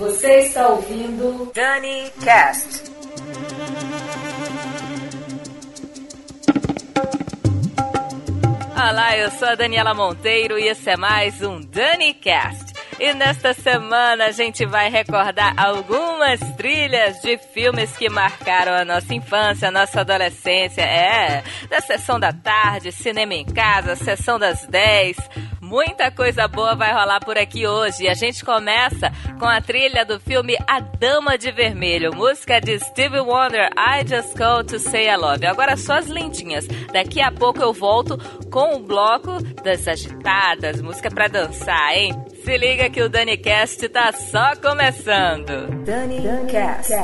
Você está ouvindo Dani Cast. Olá, eu sou a Daniela Monteiro e esse é mais um Dani Cast. E nesta semana a gente vai recordar algumas trilhas de filmes que marcaram a nossa infância, a nossa adolescência. É, da sessão da tarde, cinema em casa, sessão das 10. Muita coisa boa vai rolar por aqui hoje. E a gente começa com a trilha do filme A Dama de Vermelho, música de Stevie Wonder, I Just Call to Say I Love. Agora só as lentinhas. Daqui a pouco eu volto com o bloco das agitadas, música para dançar, hein? Se liga que o DaniCast tá só começando. DaniCast.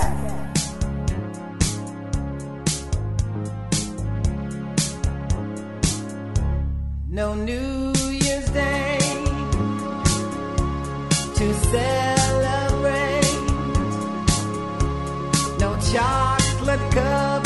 No New to celebrate. No chocolate covered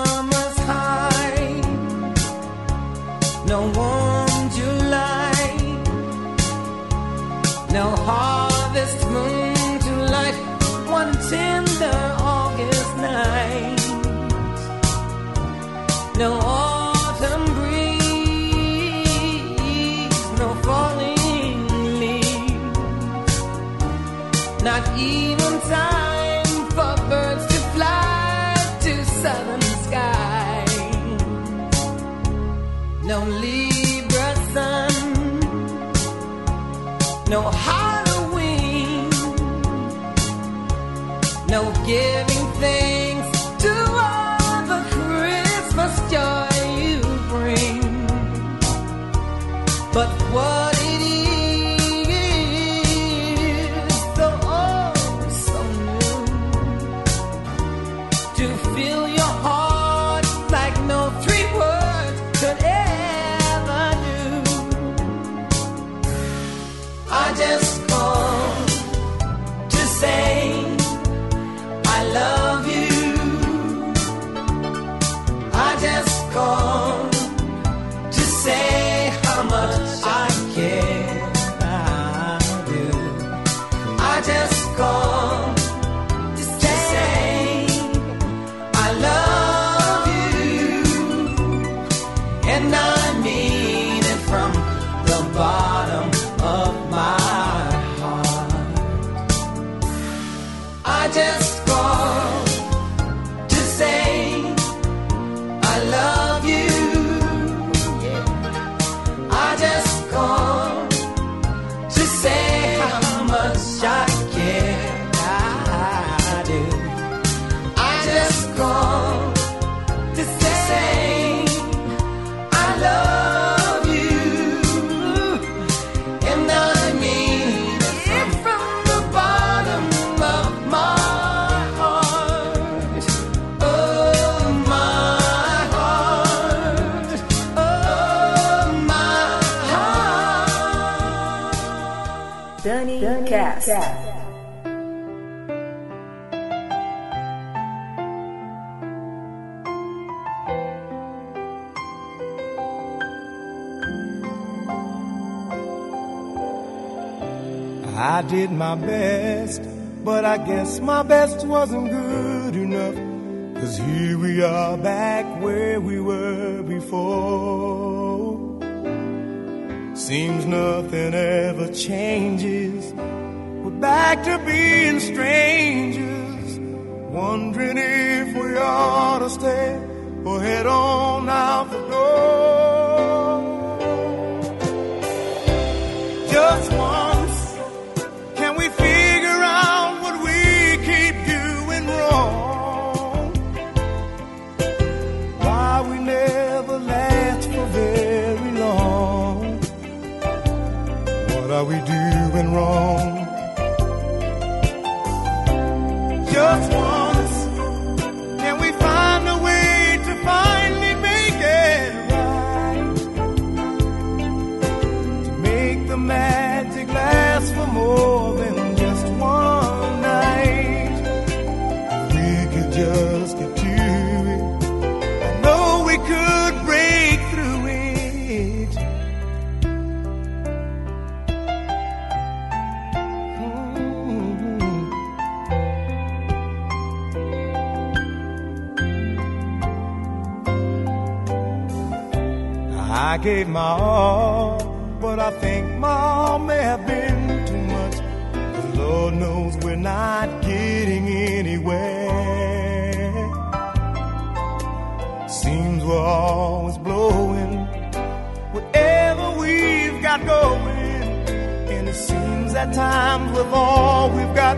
no Halloween, no giving I did my best, but I guess my best wasn't good enough. Cause here we are back where we were before. Seems nothing ever changes. Back to being strangers, wondering if we ought to stay or head on out the door. Just once, can we figure out what we keep doing wrong? Why we never last for very long? What are we doing wrong? Gave my all, but I think my all may have been too much. 'Cause Lord knows we're not getting anywhere. Seems we're always blowing whatever we've got going. And it seems at times with all we've got,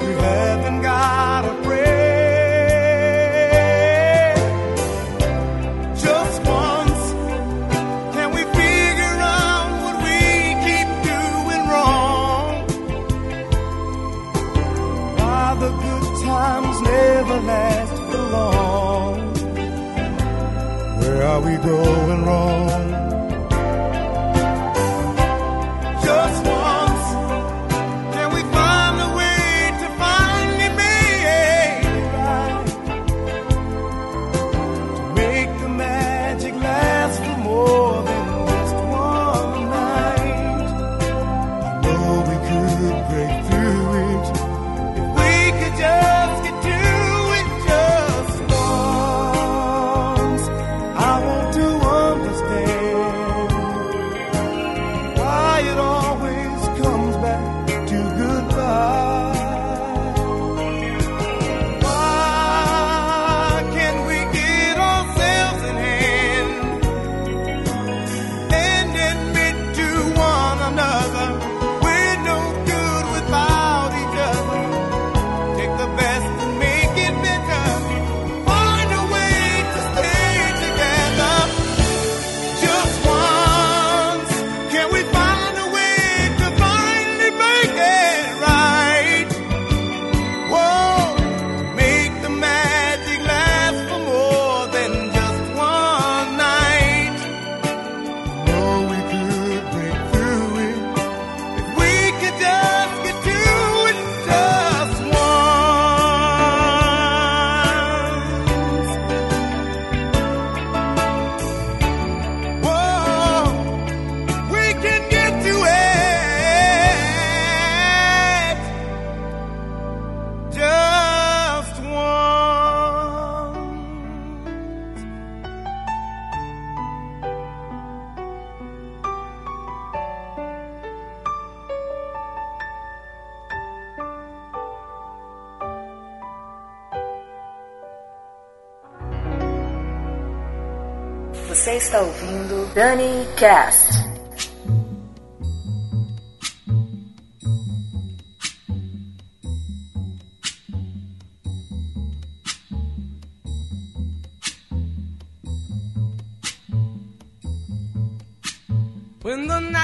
we haven't got a prayer. The good times never last for long? Where are we going wrong?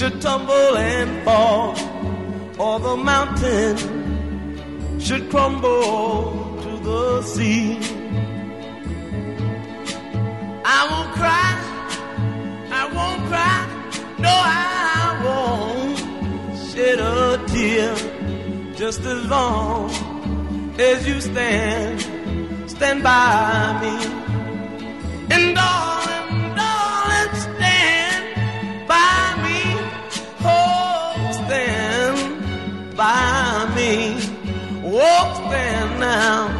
should tumble and fall, or the mountain should crumble sea. I won't cry, I won't cry, no, I won't shed a tear just as long as you stand, stand by me. And darling, darling, stand by me. Oh, stand by me. Oh, stand now.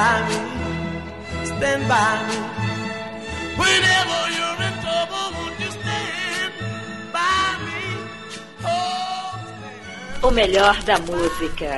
By me. Stand by me. Whenever you're in trouble, won't you stand by me? Oh, stand. O melhor da música.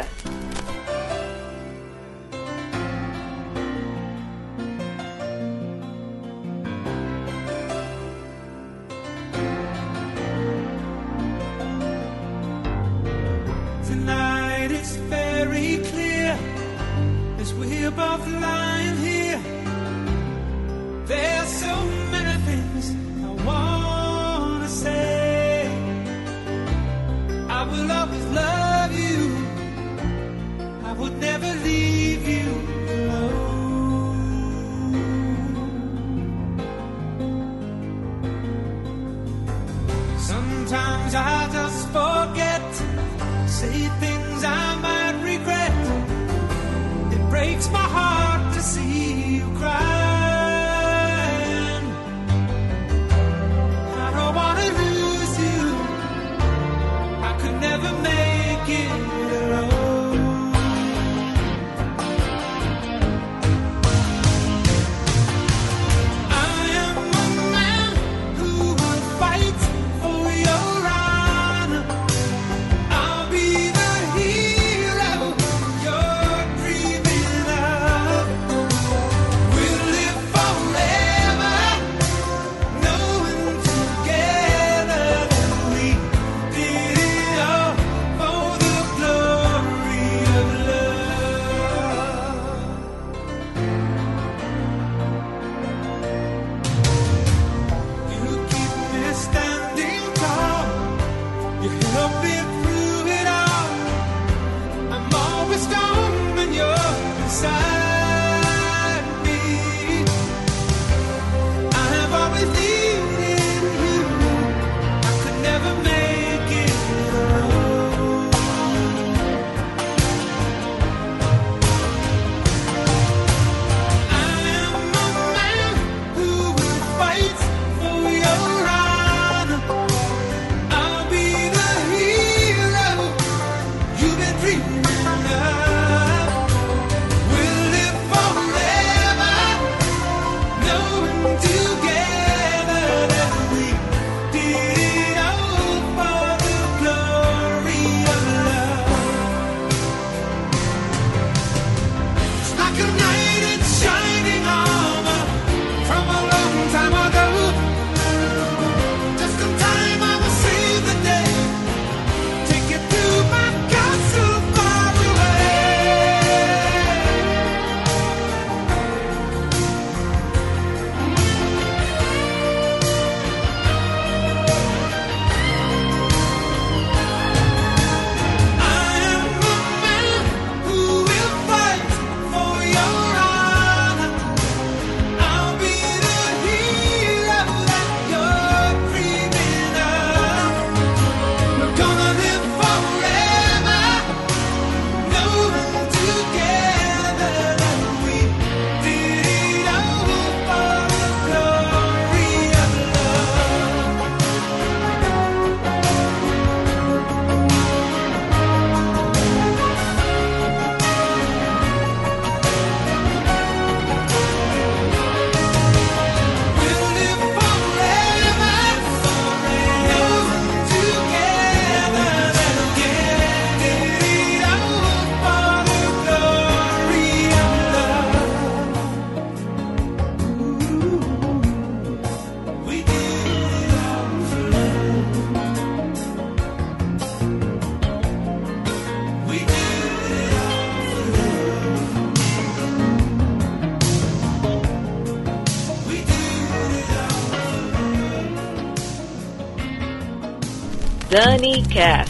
Dani cat.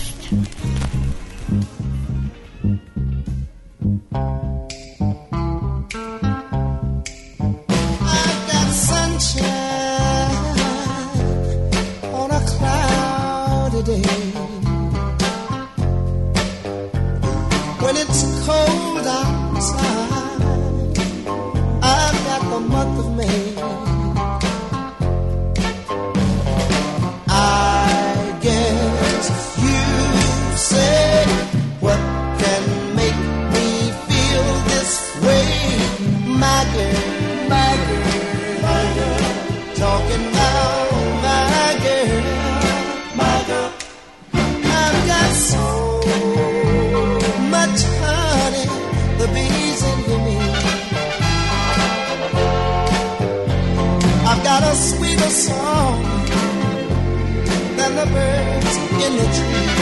song than the birds in the trees.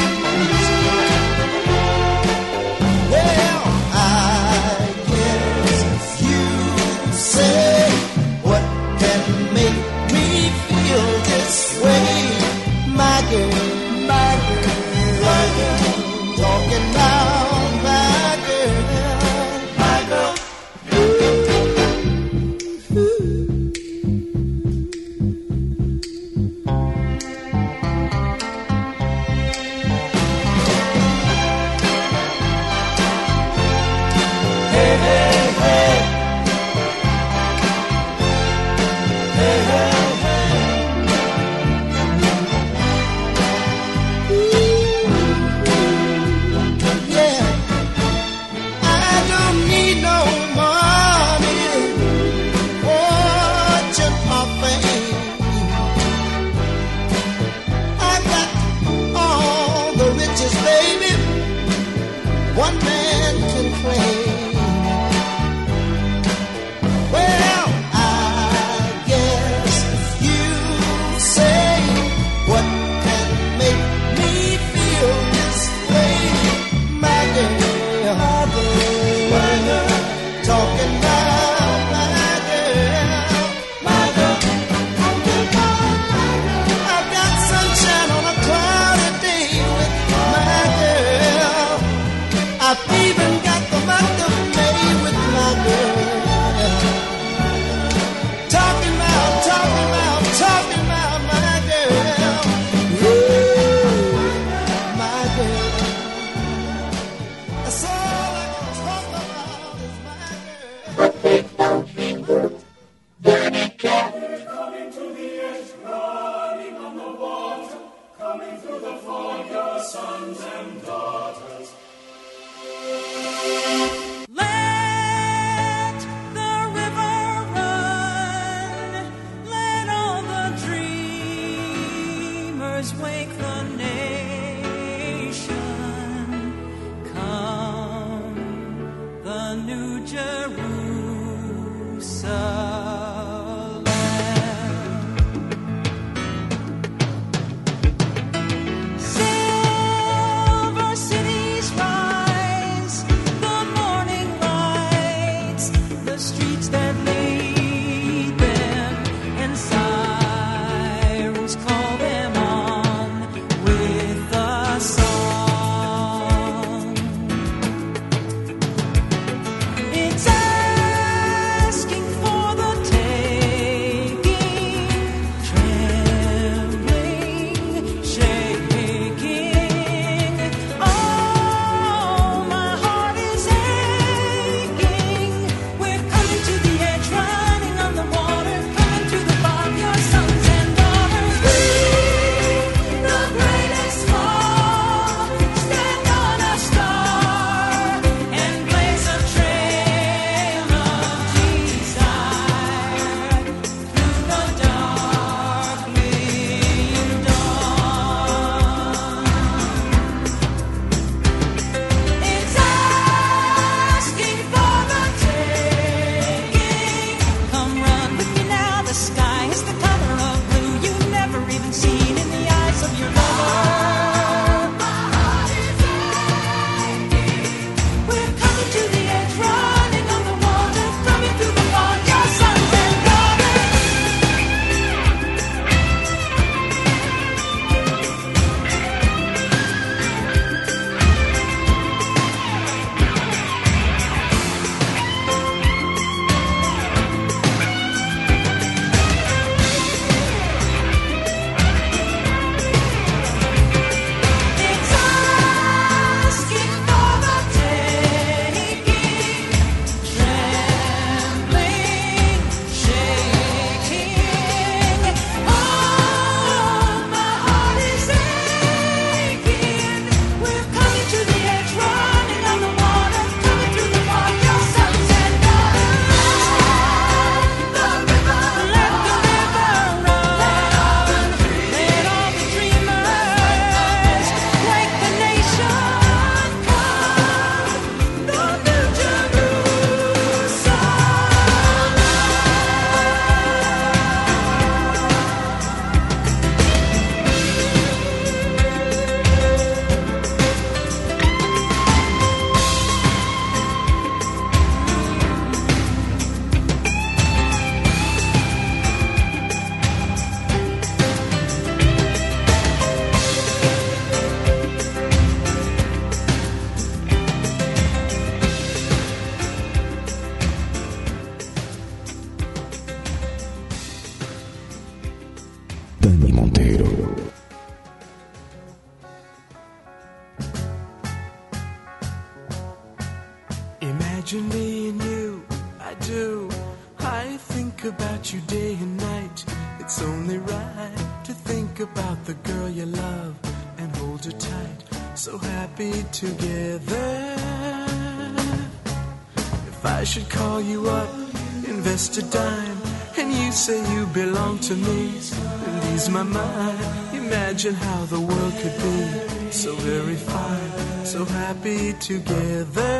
for your sons and daughters. A dime, and you say you belong to me, and ease my mind. Imagine how the world could be so very fine, so happy together.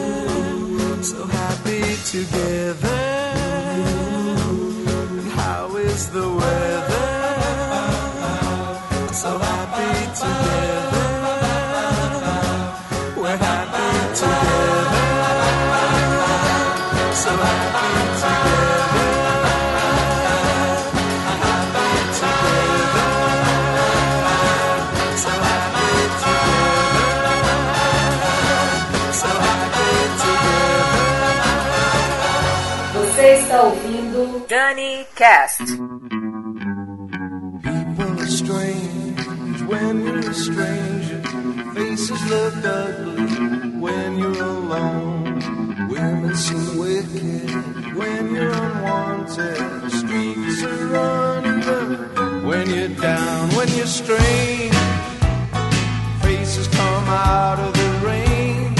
Cast. People are strange when you're a stranger. Faces look ugly when you're alone. Women seem wicked when you're unwanted. Streets are uneven when you're down, when you're strange. Faces come out of the rain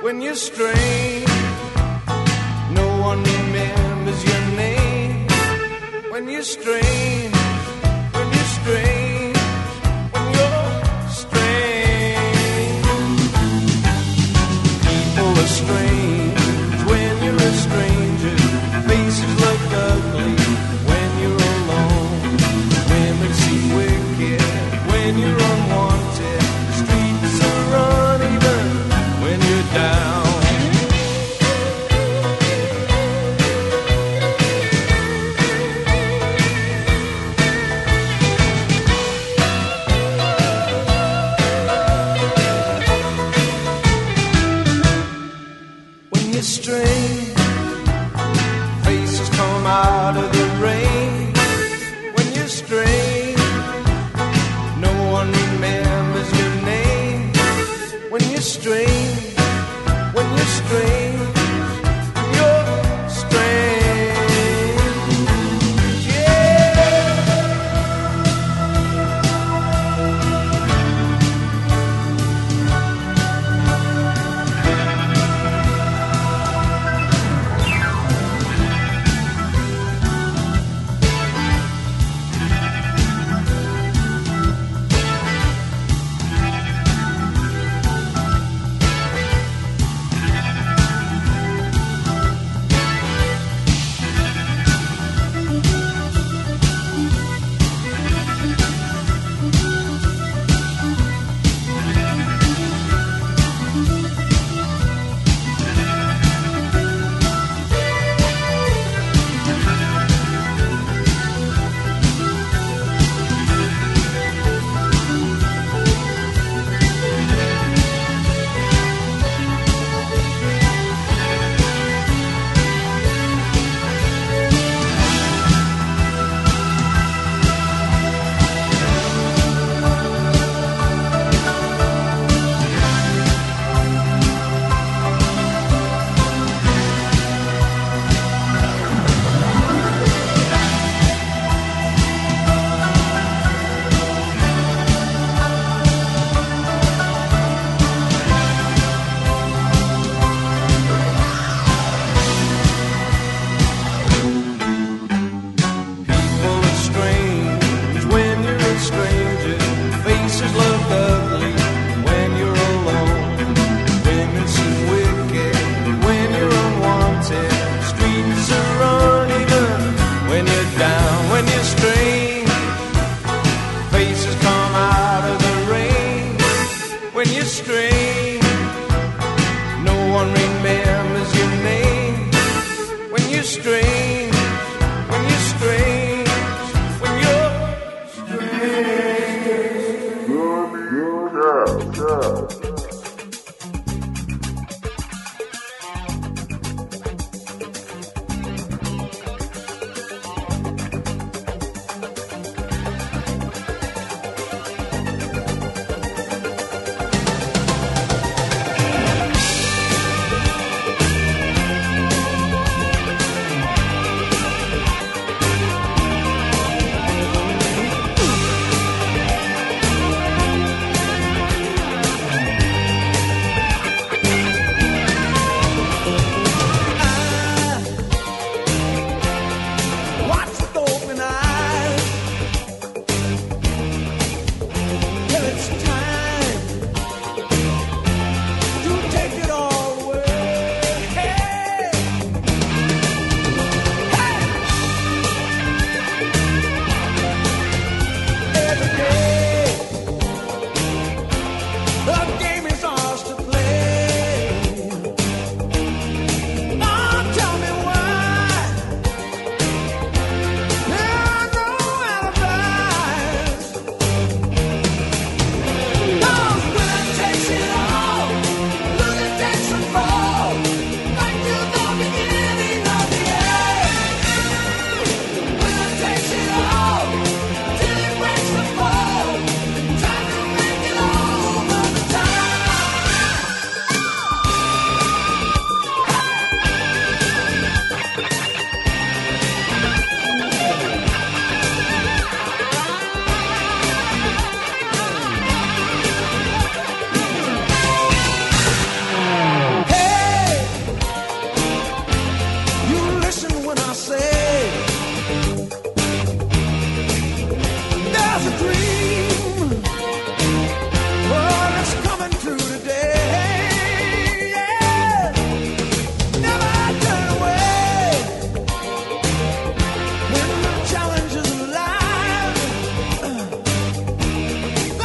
when you're strange. No one you strange.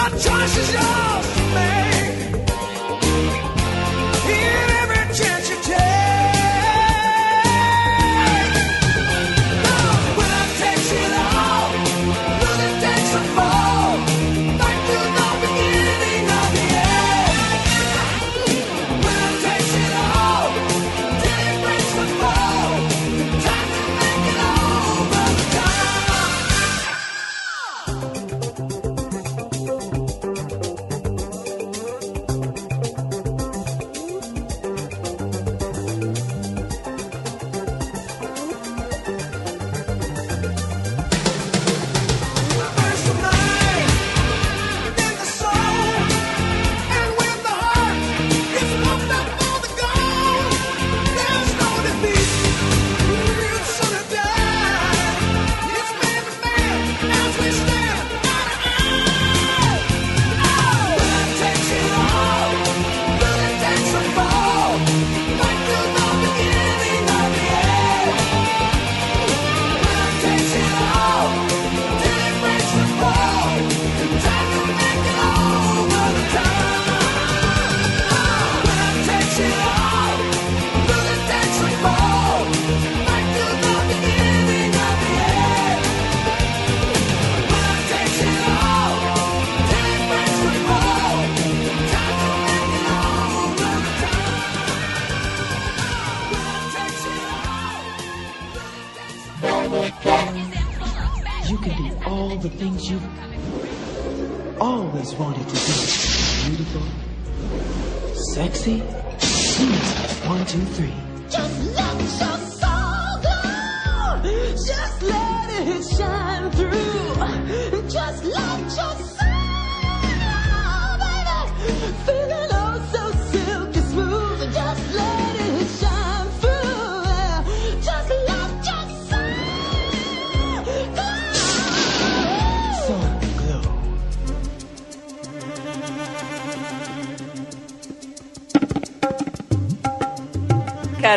The choice is yours to.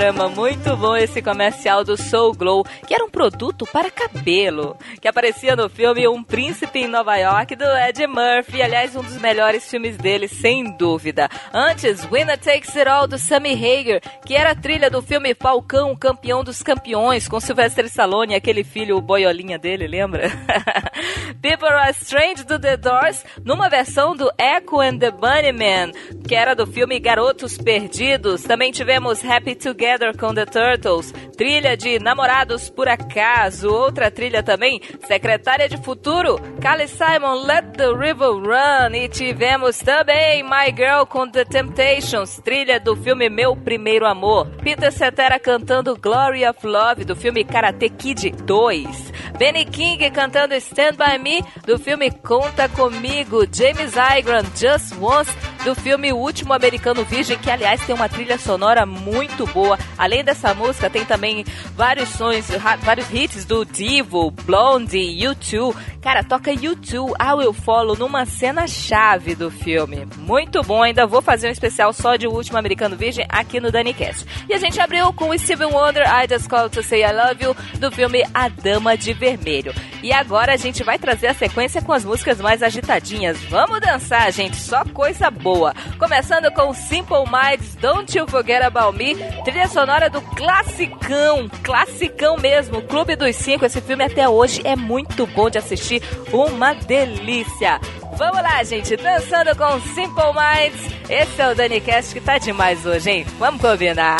Caramba, muito bom esse comercial do Soul Glow, que era um produto para cabelo, que aparecia no filme Um Príncipe em Nova York do Ed Murphy, aliás, um dos melhores filmes dele, sem dúvida. Antes, Winner Takes It All do Sammy Hagar, que era a trilha do filme Falcão, o campeão dos campeões, com Sylvester Stallone aquele filho boiolinha dele, lembra? People Strange do The Doors, numa versão do Echo and the Bunnymen, que era do filme Garotos Perdidos. Também tivemos Happy Together com The Turtles, trilha de Namorados por Acaso, outra trilha também, Secretária de Futuro, Carly Simon, Let the River Run, e tivemos também My Girl com The Temptations, trilha do filme Meu Primeiro Amor, Peter Cetera cantando Glory of Love, do filme Karate Kid 2, Benny King cantando Stand By Me, do filme Conta Comigo, James Igram, Just Once, do filme O Último Americano Virgem, que aliás tem uma trilha sonora muito boa. Além dessa música, tem também vários sons, vários hits do Divo, Blondie, U2. Cara, toca U2, I Will Follow, numa cena chave do filme. Muito bom, ainda vou fazer um especial só de O Último Americano Virgem aqui no DaniCast. E a gente abriu com Steven Wonder, I Just Called To Say I Love You, do filme A Dama de Vermelho. E agora a gente vai trazer a sequência com as músicas mais agitadinhas. Vamos dançar, gente, só coisa boa. Começando com Simple Minds, Don't You Forget About Me, trilha sonora do classicão, classicão mesmo, Clube dos Cinco. Esse filme até hoje é muito bom de assistir, uma delícia. Vamos lá, gente, dançando com Simple Minds. Esse é o DaniCast que tá demais hoje, hein? Vamos combinar.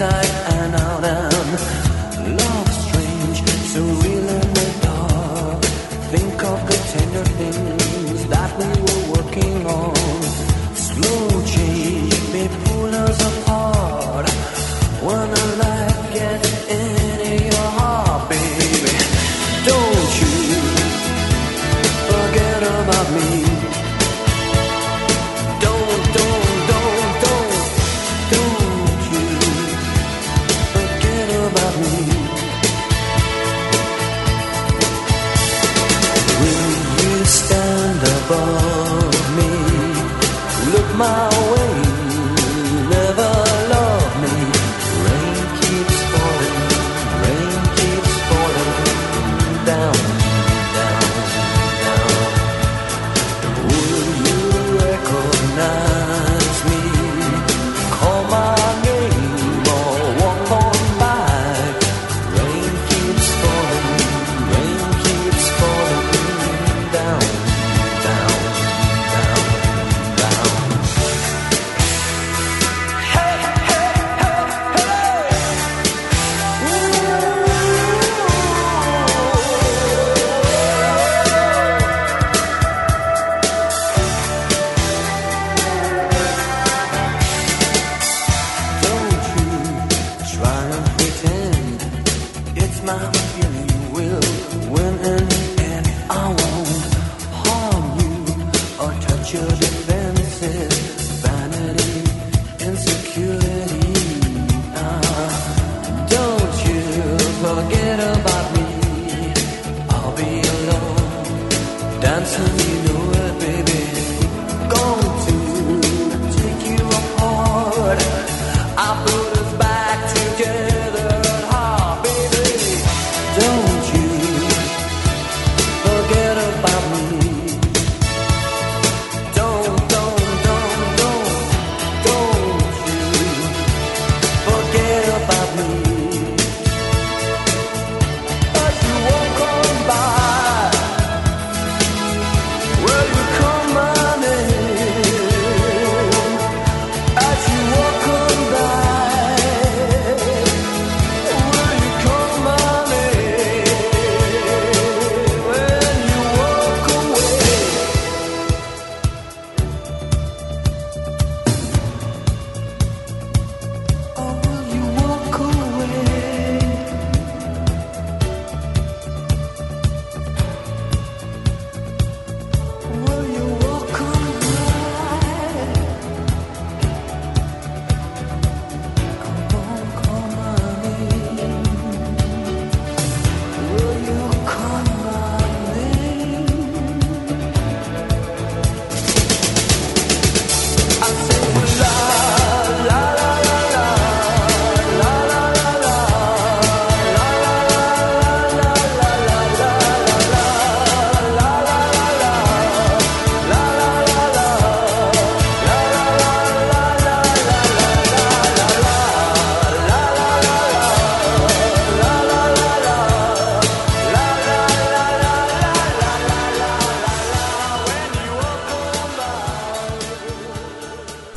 Inside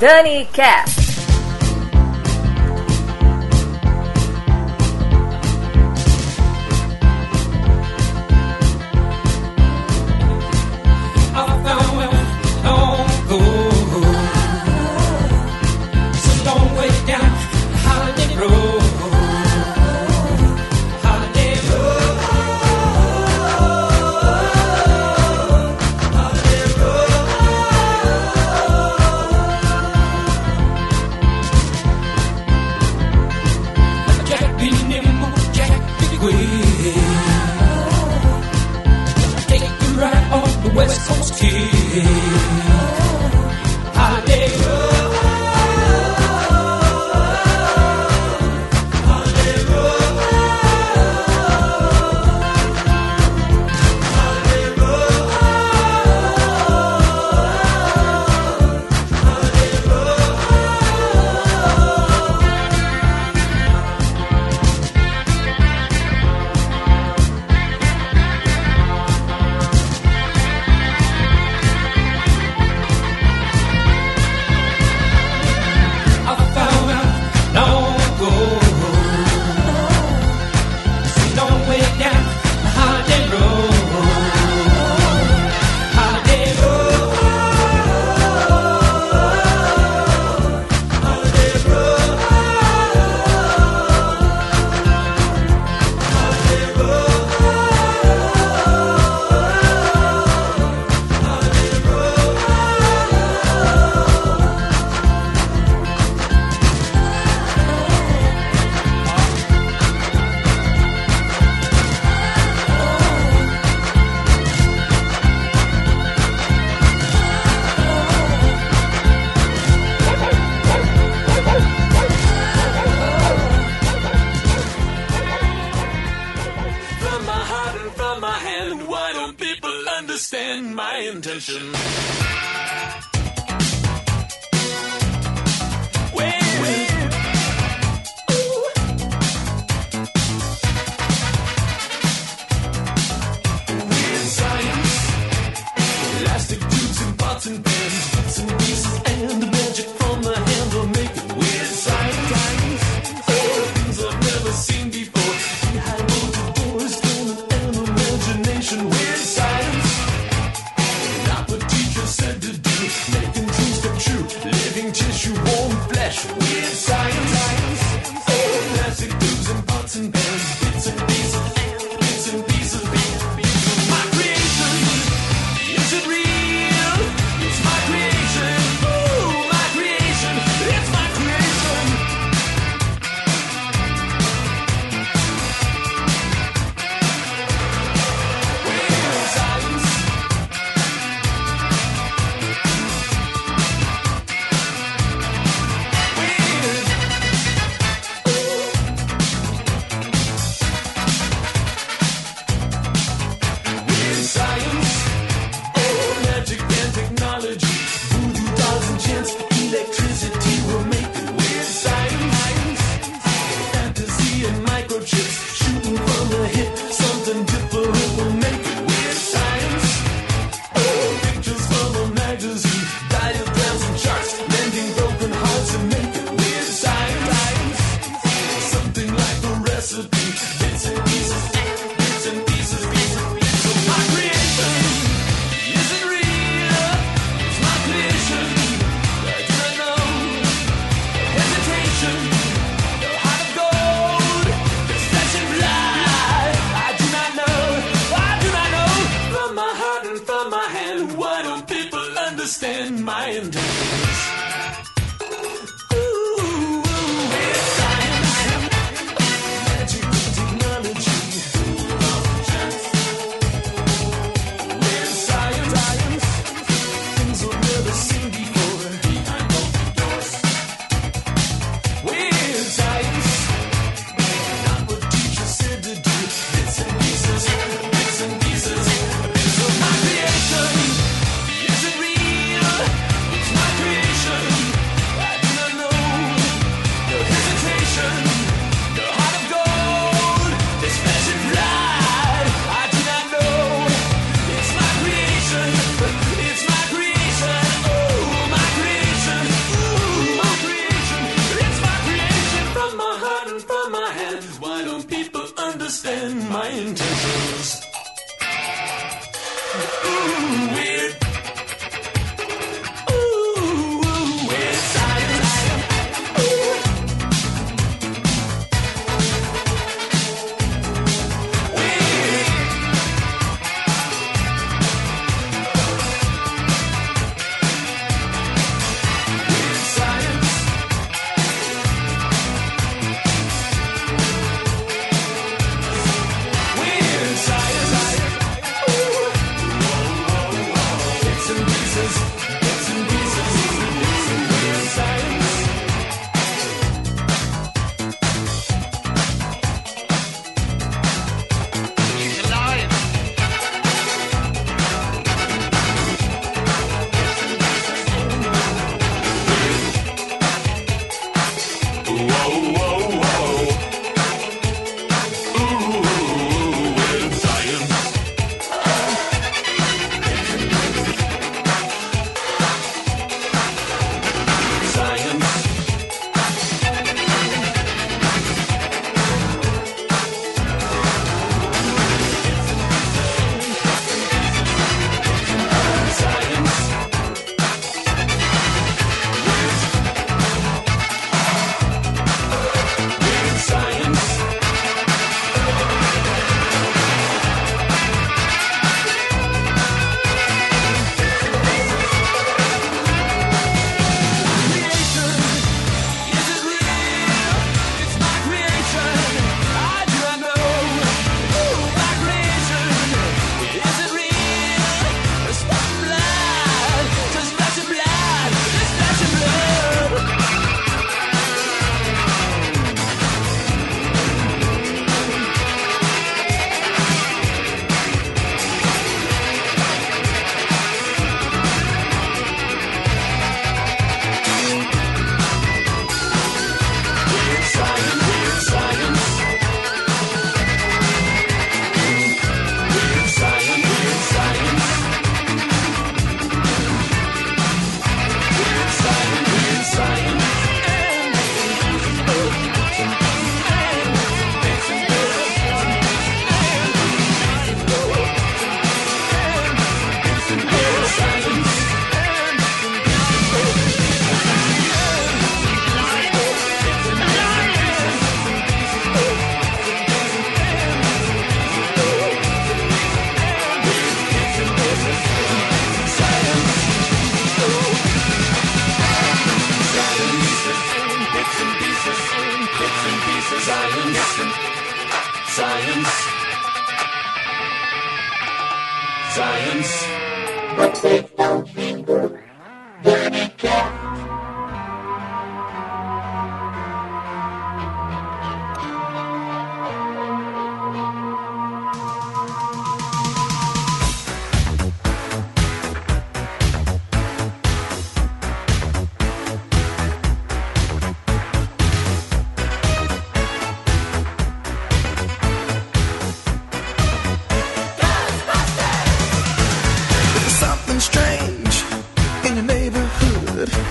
Danny Cash.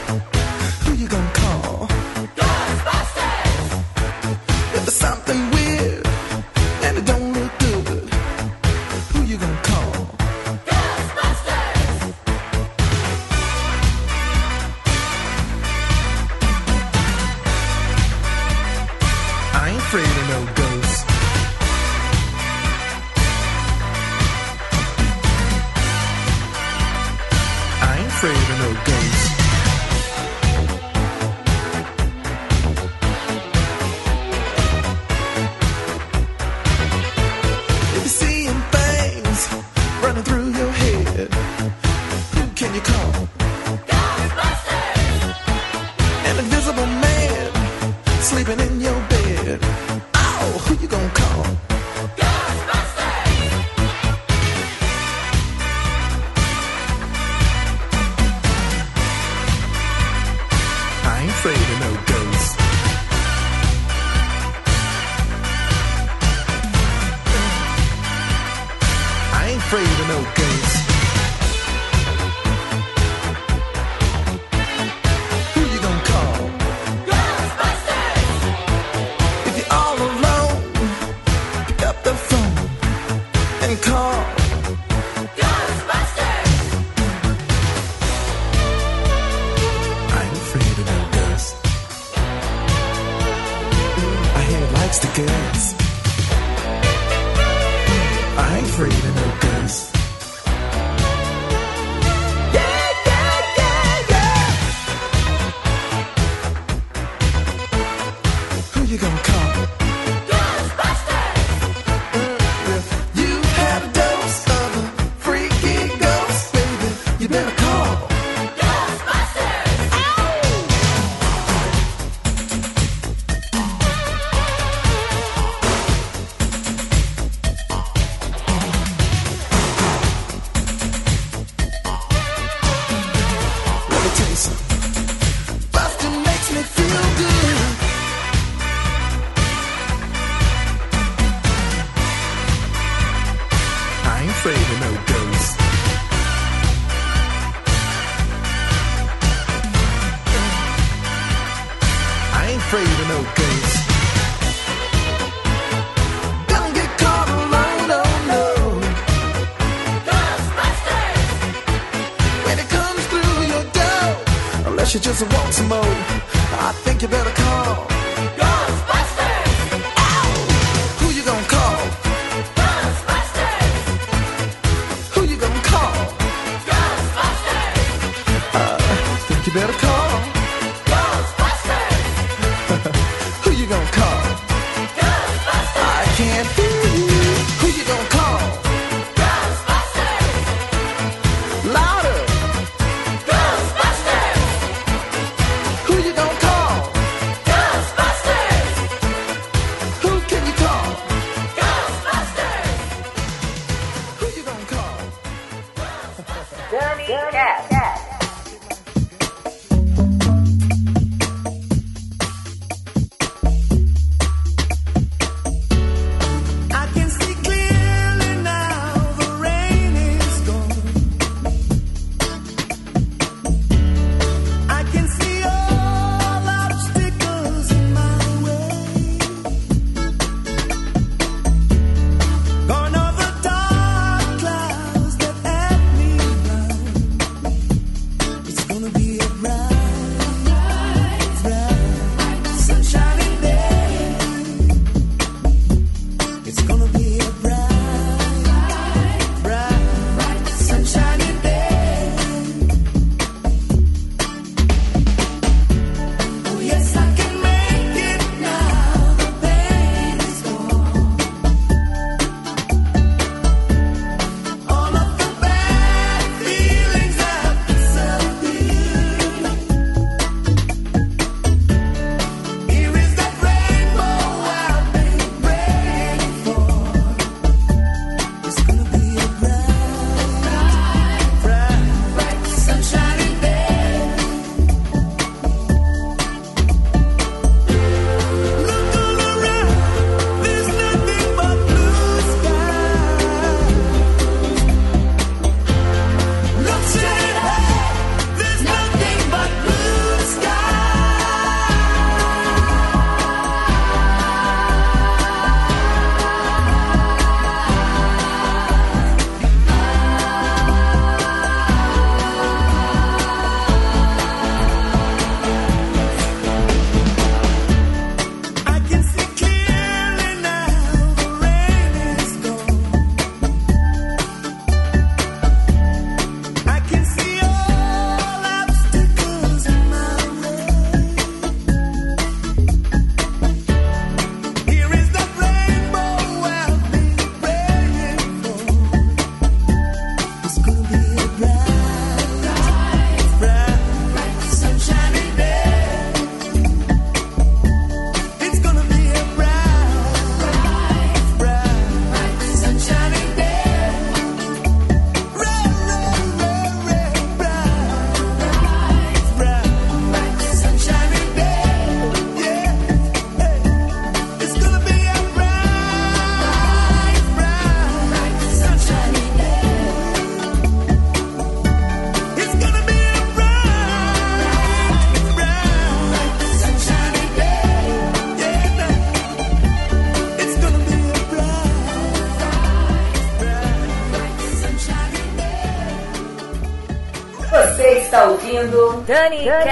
Oh. Danny, Danny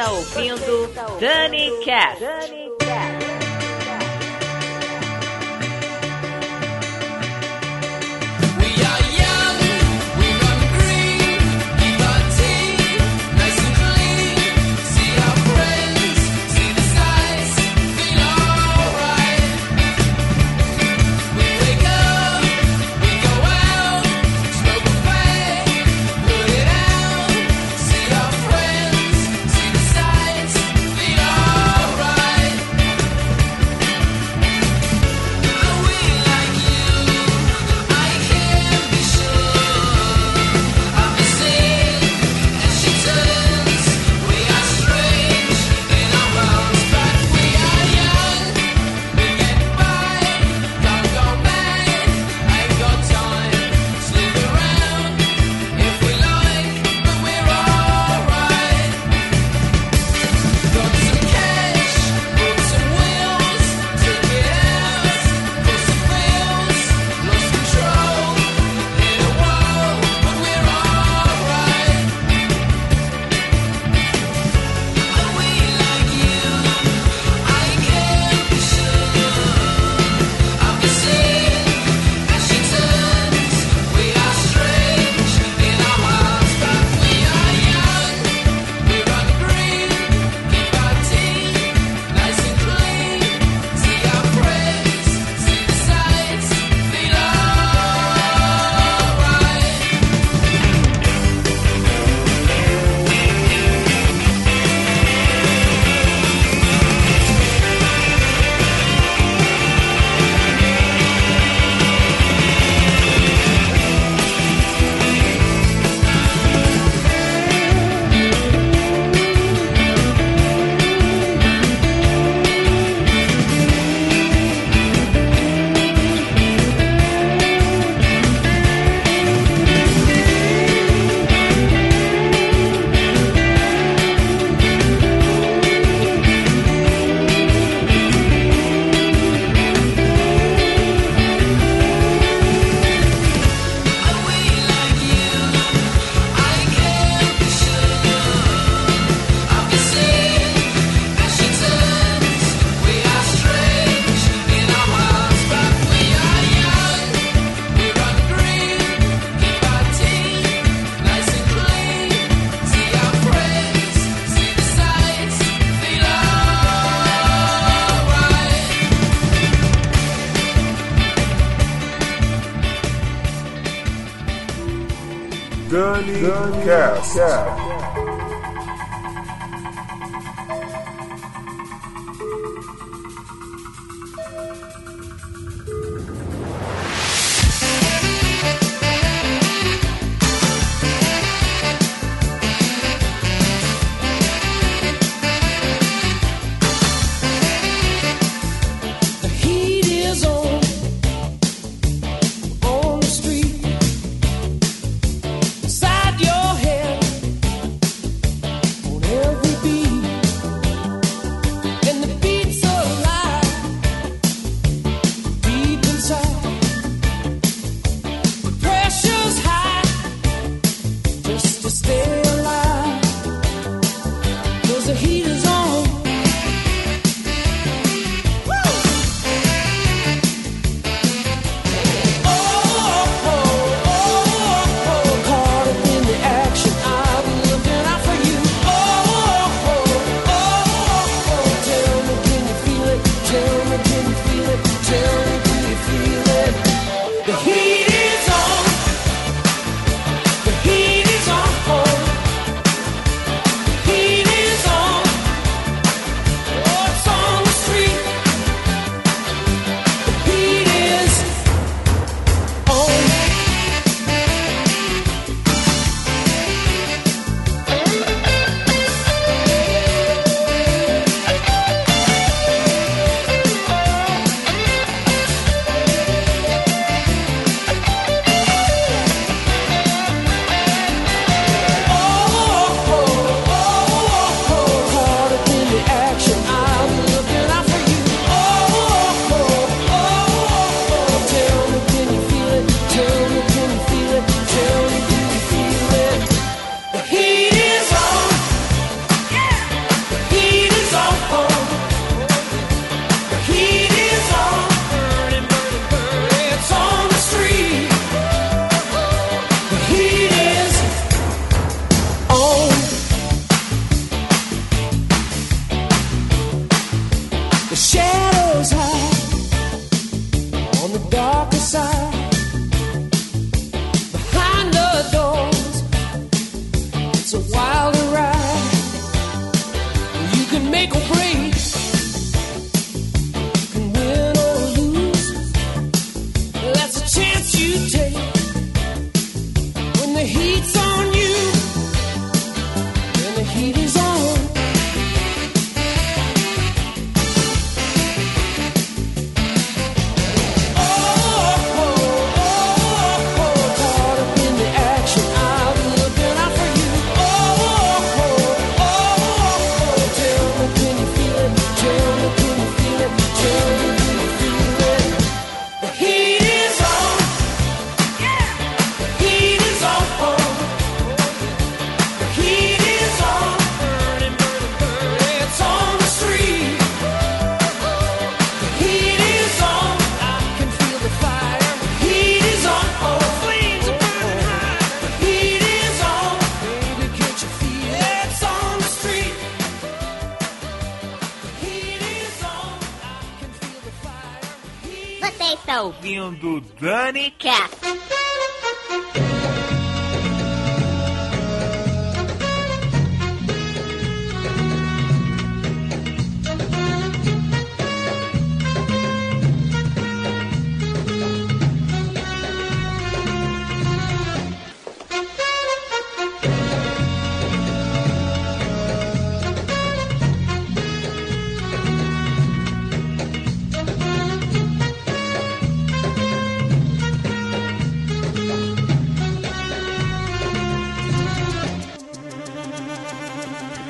está ouvindo Dani Cast. Yeah.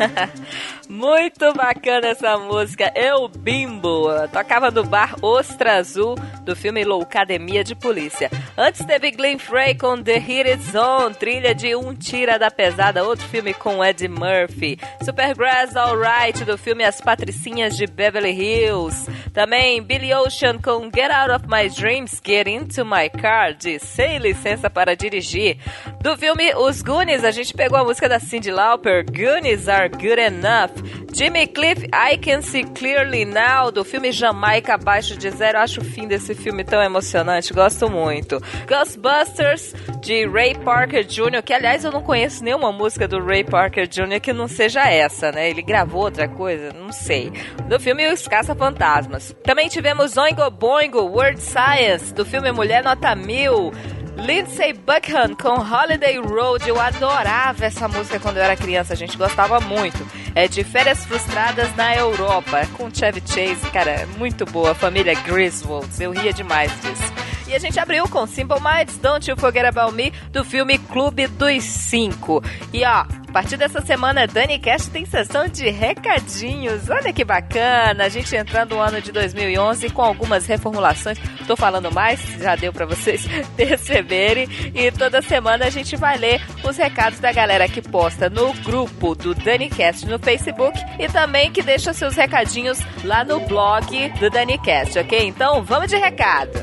Muito bacana essa música. Eu Bimbo. Tocava no bar Ostra Azul do filme Loucademia de Polícia. Antes teve Glenn Frey com The Heated Zone, trilha de Um Tira da Pesada, outro filme com Eddie Murphy. Supergrass Alright do filme As Patricinhas de Beverly Hills. Também Billy Ocean com Get Out of My Dreams, Get Into My Car, de Sem Licença para Dirigir. Do filme Os Goonies, a gente pegou a música da Cyndi Lauper, Goonies Are Good Enough. Jimmy Cliff, I Can See Clearly Now, do filme Jamaica Abaixo de Zero. Acho o fim desse filme tão emocionante, gosto muito. Ghostbusters, de Ray Parker Jr., que aliás eu não conheço nenhuma música do Ray Parker Jr. que não seja essa, né? Ele gravou outra coisa? Não sei. Do filme Os Caça-Fantasmas. Também tivemos Oingo Boingo, Word Science, do filme Mulher Nota Mil. Lindsay Buckham com Holiday Road. Eu adorava essa música quando eu era criança, a gente gostava muito. É de Férias Frustradas na Europa, com Chevy Chase, cara, é muito boa. Família Griswold, eu ria demais disso. E a gente abriu com Simple Minds, Don't You Forget About Me, do filme Clube dos Cinco. E ó, a partir dessa semana, Dani Cash tem sessão de recadinhos. Olha que bacana! A gente entrando no ano de 2011 com algumas reformulações. Tô falando mais, já deu pra vocês perceberem. E toda semana a gente vai ler os recados da galera que posta no grupo do DaniCast no Facebook e também que deixa seus recadinhos lá no blog do DaniCast, ok? Então vamos de recado!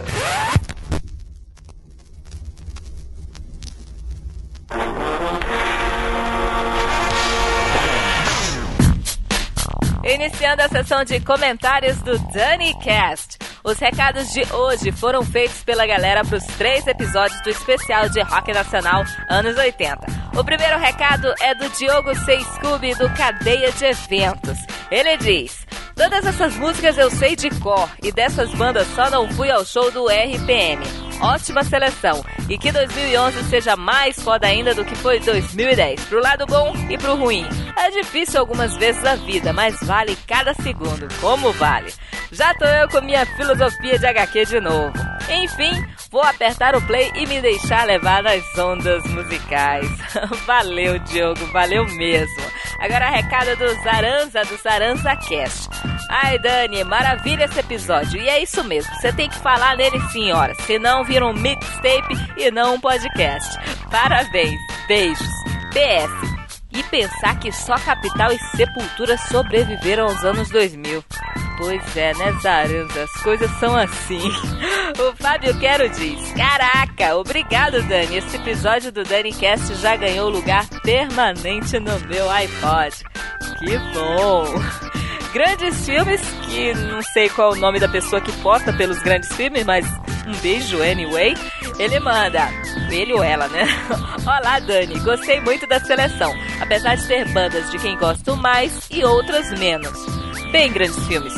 Iniciando a sessão de comentários do DaniCast. Os recados de hoje foram feitos pela galera para os três episódios do especial de rock nacional anos 80. O primeiro recado é do Diogo C. Scooby do Cadeia de Eventos. Ele diz: Todas essas músicas eu sei de cor e dessas bandas só não fui ao show do RPM. Ótima seleção e que 2011 seja mais foda ainda do que foi 2010, pro lado bom e pro ruim. É difícil algumas vezes a vida, mas vale cada segundo, como vale. Já tô eu com minha filosofia de HQ de novo. Enfim, vou apertar o play e me deixar levar nas ondas musicais. valeu, Diogo, valeu mesmo. Agora recado do Zaranza, do Zaranza Cast. Ai, Dani, maravilha esse episódio. E é isso mesmo, você tem que falar nele sim, ora. Senão vira um mixtape e não um podcast. Parabéns, beijos. PS. E pensar que só Capital e Sepultura sobreviveram aos anos 2000. Pois é, né, Zaranza? As coisas são assim. O Fábio Quero diz: Caraca, obrigado, Dani. Esse episódio do DaniCast já ganhou lugar permanente no meu iPod. Que bom! Grandes filmes, que não sei qual é o nome da pessoa que posta pelos grandes filmes, mas um beijo anyway. Ele manda, ele ou ela, né? Olá, Dani, gostei muito da seleção, apesar de ter bandas de quem gosto mais e outras menos. Bem, grandes filmes.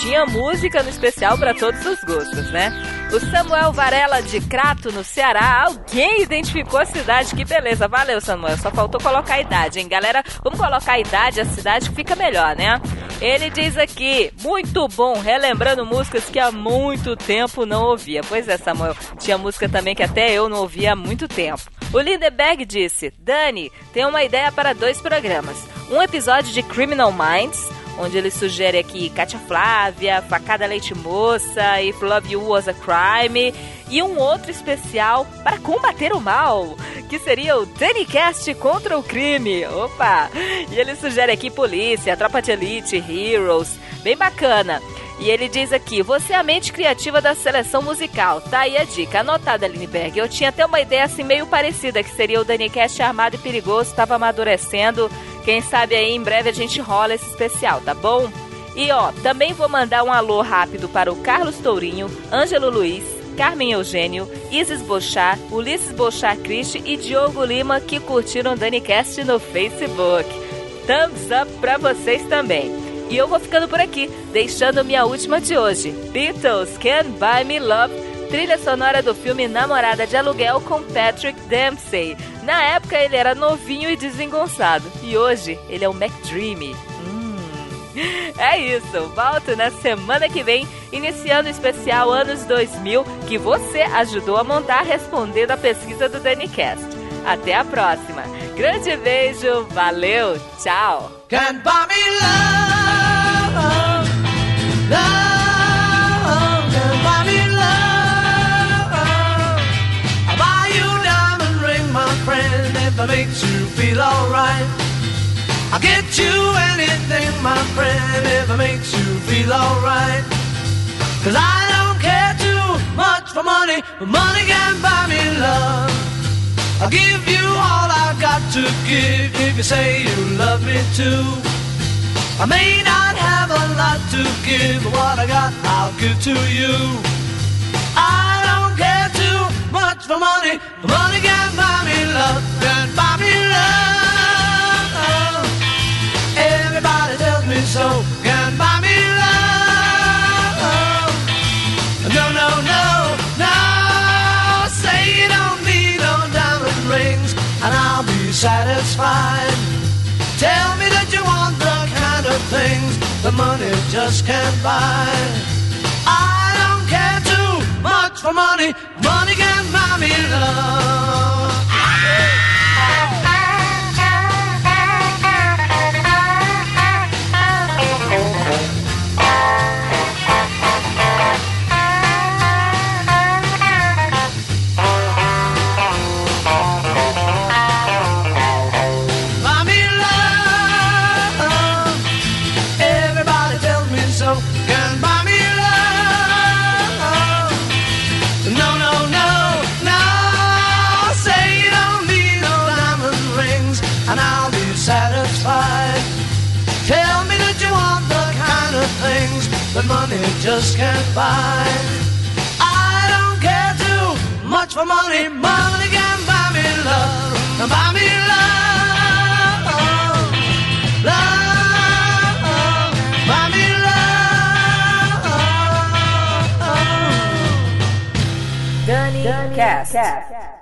Tinha música no especial para todos os gostos, né? O Samuel Varela de Crato, no Ceará. Alguém identificou a cidade, que beleza. Valeu, Samuel. Só faltou colocar a idade, hein, galera? Vamos colocar a idade, a cidade que fica melhor, né? Ele diz aqui, muito bom, relembrando músicas que há muito tempo não ouvia. Pois é, Samuel, tinha música também que até eu não ouvia há muito tempo. O Lindeberg disse, Dani, tem uma ideia para dois programas. Um episódio de Criminal Minds, onde ele sugere aqui Katia Flávia, Facada Leite Moça, If Love You Was a Crime, e um outro especial para combater o mal, que seria o Dannycast contra o crime. Opa! E ele sugere aqui Polícia, Tropa de Elite, Heroes, bem bacana. E ele diz aqui, você é a mente criativa da seleção musical. Tá aí a dica, anotada, Lindbergh. Eu tinha até uma ideia assim meio parecida, que seria o Dannycast armado e perigoso, estava amadurecendo. Quem sabe aí em breve a gente rola esse especial, tá bom? E ó, também vou mandar um alô rápido para o Carlos Tourinho, Ângelo Luiz, Carmen Eugênio, Isis Bochá, Ulisses Bochá Cristi e Diogo Lima que curtiram o Dannycast no Facebook. Thumbs up pra vocês também. E eu vou ficando por aqui, deixando minha última de hoje. Beatles Can Buy Me Love, trilha sonora do filme Namorada de Aluguel com Patrick Dempsey. Na época ele era novinho e desengonçado, e hoje ele é o McDreamy. Hum. É isso, volto na semana que vem, iniciando o especial Anos 2000 que você ajudou a montar respondendo a pesquisa do DaniCast. Até a próxima. Grande beijo, valeu, tchau! Can't buy me love, love, feel alright. I'll get you anything, my friend, if it makes you feel alright. Cause I don't care too much for money, but money can buy me love. I'll give you all I've got to give if you say you love me too. I may not have a lot to give, but what I got I'll give to you. Much for money, money can buy me love, can buy me love. Everybody tells me so, can buy me love. No, no, no, no. Say you don't need no diamond rings, and I'll be satisfied. Tell me that you want the kind of things that money just can't buy. For money. Money can buy me love. Just can't buy. I don't care too much for money. Money can buy me love. Buy me love. Love. Buy me love. Dani Cast.